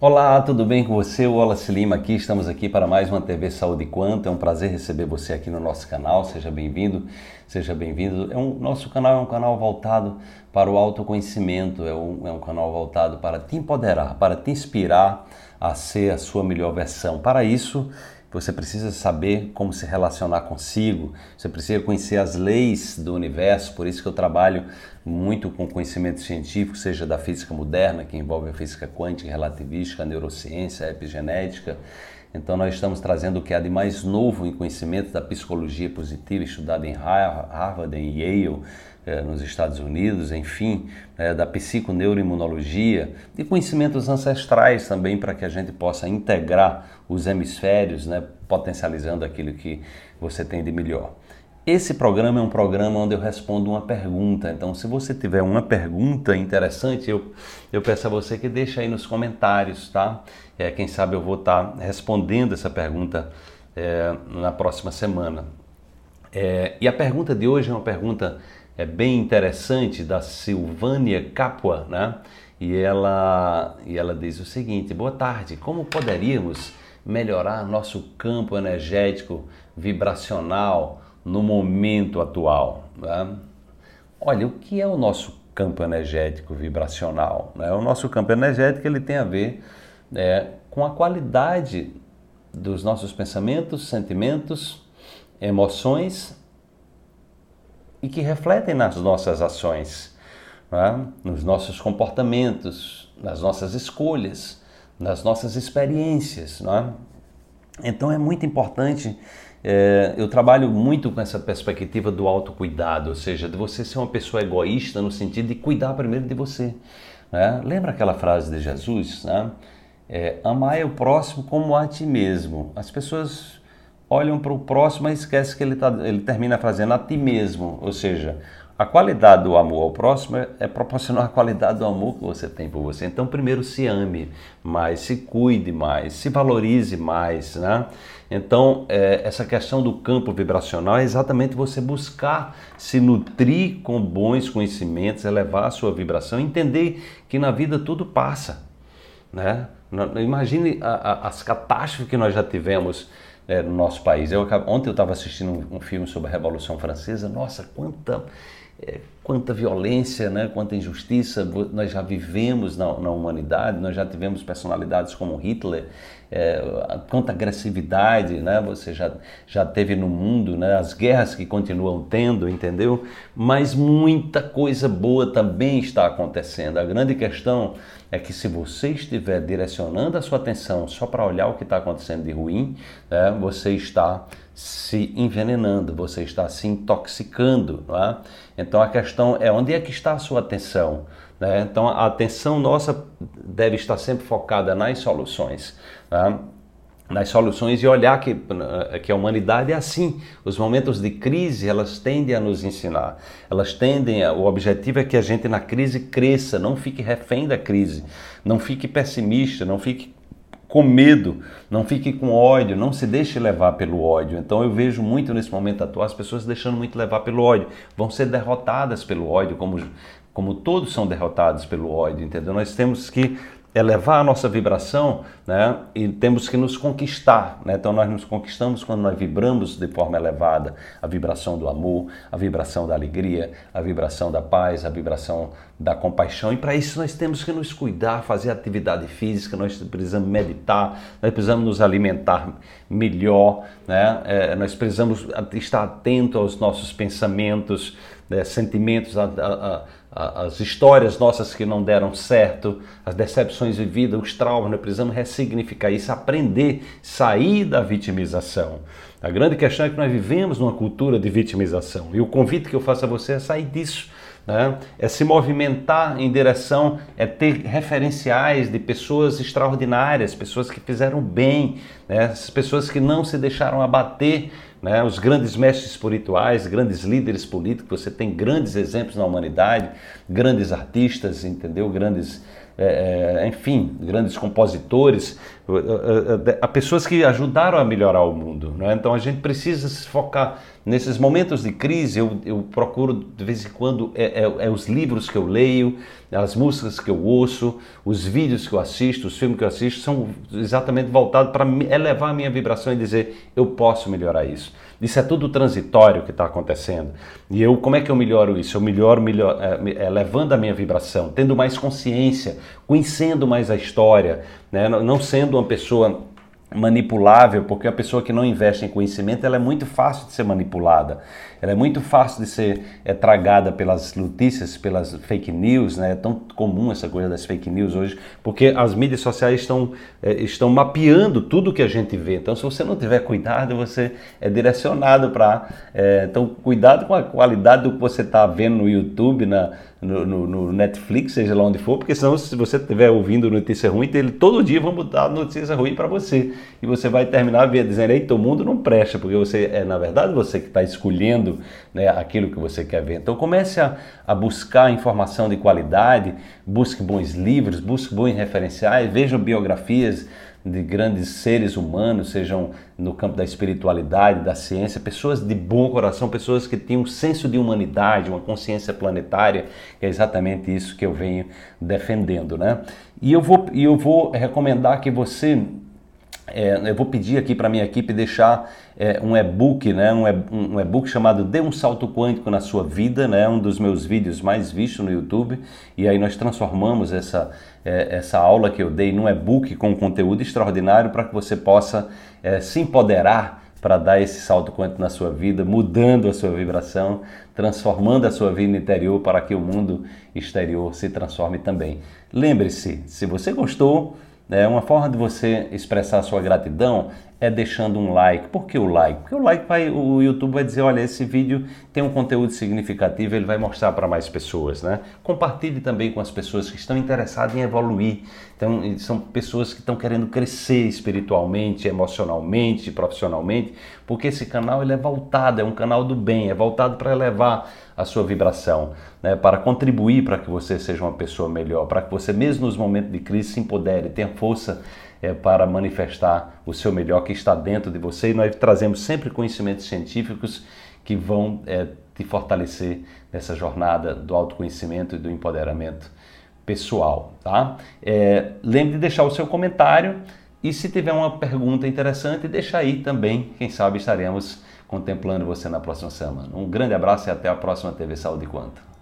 Olá, tudo bem com você? O Wallace Lima aqui, estamos aqui para mais uma TV Saúde Quanto. É um prazer receber você aqui no nosso canal. Seja bem-vindo, seja bem-vindo. É um, nosso canal é um canal voltado para o autoconhecimento, é um, é um canal voltado para te empoderar, para te inspirar a ser a sua melhor versão. Para isso, você precisa saber como se relacionar consigo, você precisa conhecer as leis do universo, por isso que eu trabalho muito com conhecimento científico, seja da física moderna, que envolve a física quântica, relativística, neurociência, epigenética. Então nós estamos trazendo o que há de mais novo em conhecimento da psicologia positiva, estudada em Harvard, em Yale, é, nos Estados Unidos, enfim, é, da psiconeuroimunologia e conhecimentos ancestrais também para que a gente possa integrar os hemisférios, né, potencializando aquilo que você tem de melhor. Esse programa é um programa onde eu respondo uma pergunta. Então, se você tiver uma pergunta interessante, eu, eu peço a você que deixe aí nos comentários, tá? É, quem sabe eu vou estar tá respondendo essa pergunta é, na próxima semana. É, e a pergunta de hoje é uma pergunta é bem interessante da Silvânia Capua, né? E ela, e ela diz o seguinte: Boa tarde, como poderíamos melhorar nosso campo energético vibracional no momento atual? Né? Olha, o que é o nosso campo energético vibracional? Né? O nosso campo energético ele tem a ver é, com a qualidade dos nossos pensamentos, sentimentos, emoções e que refletem nas nossas ações, é? nos nossos comportamentos, nas nossas escolhas, nas nossas experiências. É? Então é muito importante. É, eu trabalho muito com essa perspectiva do autocuidado, ou seja, de você ser uma pessoa egoísta no sentido de cuidar primeiro de você. Né? Lembra aquela frase de Jesus? É, Amar o próximo como a ti mesmo. As pessoas olham para o próximo e esquecem que ele, tá, ele termina fazendo a ti mesmo. Ou seja, a qualidade do amor ao próximo é, é proporcional à qualidade do amor que você tem por você. Então, primeiro se ame mais, se cuide mais, se valorize mais, né? Então, é, essa questão do campo vibracional é exatamente você buscar se nutrir com bons conhecimentos, elevar a sua vibração, entender que na vida tudo passa, né? Imagine a, a, as catástrofes que nós já tivemos é, no nosso país. Eu, ontem eu estava assistindo um, um, filme sobre a Revolução Francesa. Nossa, quanta, é, quanta violência, né? quanta injustiça nós já vivemos na, na humanidade. Nós já tivemos personalidades como Hitler, é, quanta agressividade né? você já, já teve no mundo, né? as guerras que continuam tendo, entendeu? Mas muita coisa boa também está acontecendo. A grande questão é que se você estiver direcionando a sua atenção só para olhar o que está acontecendo de ruim, né, você está se envenenando, você está se intoxicando. É? Então a questão é onde é que está a sua atenção? Né? Então a atenção nossa deve estar sempre focada nas soluções. É? nas soluções e olhar que, que a humanidade é assim. Os momentos de crise, elas tendem a nos ensinar. Elas tendem, a, o objetivo é que a gente na crise cresça, não fique refém da crise, não fique pessimista, não fique com medo, não fique com ódio, não se deixe levar pelo ódio. Então eu vejo muito nesse momento atual as pessoas deixando muito levar pelo ódio, vão ser derrotadas pelo ódio, como como todos são derrotados pelo ódio, entendeu? Nós temos que elevar a nossa vibração, né? E temos que nos conquistar, né? Então nós nos conquistamos quando nós vibramos de forma elevada, a vibração do amor, a vibração da alegria, a vibração da paz, a vibração da compaixão. E para isso nós temos que nos cuidar, fazer atividade física, nós precisamos meditar, nós precisamos nos alimentar melhor, né? É, nós precisamos estar atento aos nossos pensamentos, né? sentimentos, a, a, a as histórias nossas que não deram certo, as decepções vividas, os traumas, nós precisamos ressignificar isso, aprender, sair da vitimização. A grande questão é que nós vivemos numa cultura de vitimização e o convite que eu faço a você é sair disso. Né? É se movimentar em direção, é ter referenciais de pessoas extraordinárias, pessoas que fizeram bem, né? pessoas que não se deixaram abater né? os grandes mestres espirituais, grandes líderes políticos, você tem grandes exemplos na humanidade, grandes artistas, entendeu? Grandes, é, é, enfim, grandes compositores, Há pessoas que ajudaram a melhorar o mundo. Né? Então a gente precisa se focar nesses momentos de crise. Eu, eu procuro de vez em quando é, é, é, os livros que eu leio, as músicas que eu ouço, os vídeos que eu assisto, os filmes que eu assisto são exatamente voltados para elevar a minha vibração e dizer eu posso melhorar isso. Isso é tudo transitório que está acontecendo. E eu, como é que eu melhoro isso? Eu melhoro, melhor, elevando a minha vibração, tendo mais consciência, conhecendo mais a história, né? não sendo uma pessoa manipulável, porque a pessoa que não investe em conhecimento ela é muito fácil de ser manipulada, ela é muito fácil de ser é, tragada pelas notícias, pelas fake news, né? É tão comum essa coisa das fake news hoje, porque as mídias sociais estão, é, estão mapeando tudo que a gente vê. Então, se você não tiver cuidado, você é direcionado para. É, então, cuidado com a qualidade do que você está vendo no YouTube, na, no, no, no, Netflix, seja lá onde for, porque senão se você estiver ouvindo notícia ruim, ele, todo dia vão botar notícia ruim para você. E você vai terminar dizendo, eita, o mundo não presta, porque você é, na verdade, você que está escolhendo né, aquilo que você quer ver. Então comece a, a buscar informação de qualidade, busque bons livros, busque bons referenciais, veja biografias de grandes seres humanos, sejam no campo da espiritualidade, da ciência, pessoas de bom coração, pessoas que têm um senso de humanidade, uma consciência planetária, é exatamente isso que eu venho defendendo, né? E eu vou, eu vou recomendar que você é, eu vou pedir aqui para minha equipe deixar é, um e-book, né, um, e-book chamado Dê um Salto Quântico na Sua Vida, né, um dos meus vídeos mais vistos no YouTube. E aí nós transformamos essa, é, essa aula que eu dei num e-book com conteúdo extraordinário para que você possa é, se empoderar para dar esse salto quântico na sua vida, mudando a sua vibração, transformando a sua vida interior para que o mundo exterior se transforme também. Lembre-se, se você gostou, é uma forma de você expressar sua gratidão é deixando um like. Por que o like? Porque o like vai, o YouTube vai dizer, olha, esse vídeo tem um conteúdo significativo, ele vai mostrar para mais pessoas, né? Compartilhe também com as pessoas que estão interessadas em evoluir. Então, são pessoas que estão querendo crescer espiritualmente, emocionalmente, profissionalmente, porque esse canal ele é voltado, é um canal do bem, é voltado para elevar a sua vibração, né? para contribuir para que você seja uma pessoa melhor, para que você mesmo nos momentos de crise se empodere, tenha força é, para manifestar o seu melhor que está dentro de você. E nós trazemos sempre conhecimentos científicos que vão é, te fortalecer nessa jornada do autoconhecimento e do empoderamento pessoal. Tá? É, lembre de deixar o seu comentário e se tiver uma pergunta interessante, deixa aí também. Quem sabe estaremos contemplando você na próxima semana. Um grande abraço e até a próxima TV Saúde Quanto.